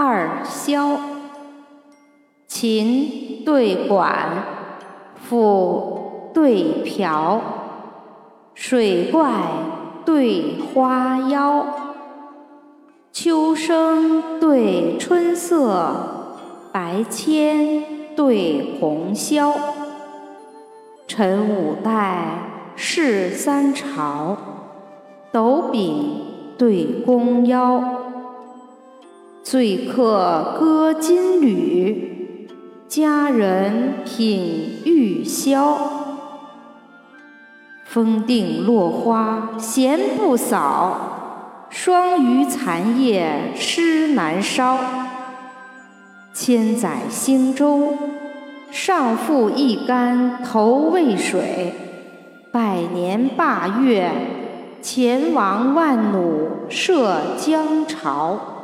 二萧，琴对管，斧对瓢，水怪对花妖，秋声对春色，白牵对红绡。陈五代，试三朝，斗柄对弓腰。醉客歌金缕，佳人品玉箫。风定落花闲不扫，霜余残叶湿难烧。千载兴舟，上复一竿投渭水；百年霸月，前王万弩射江潮。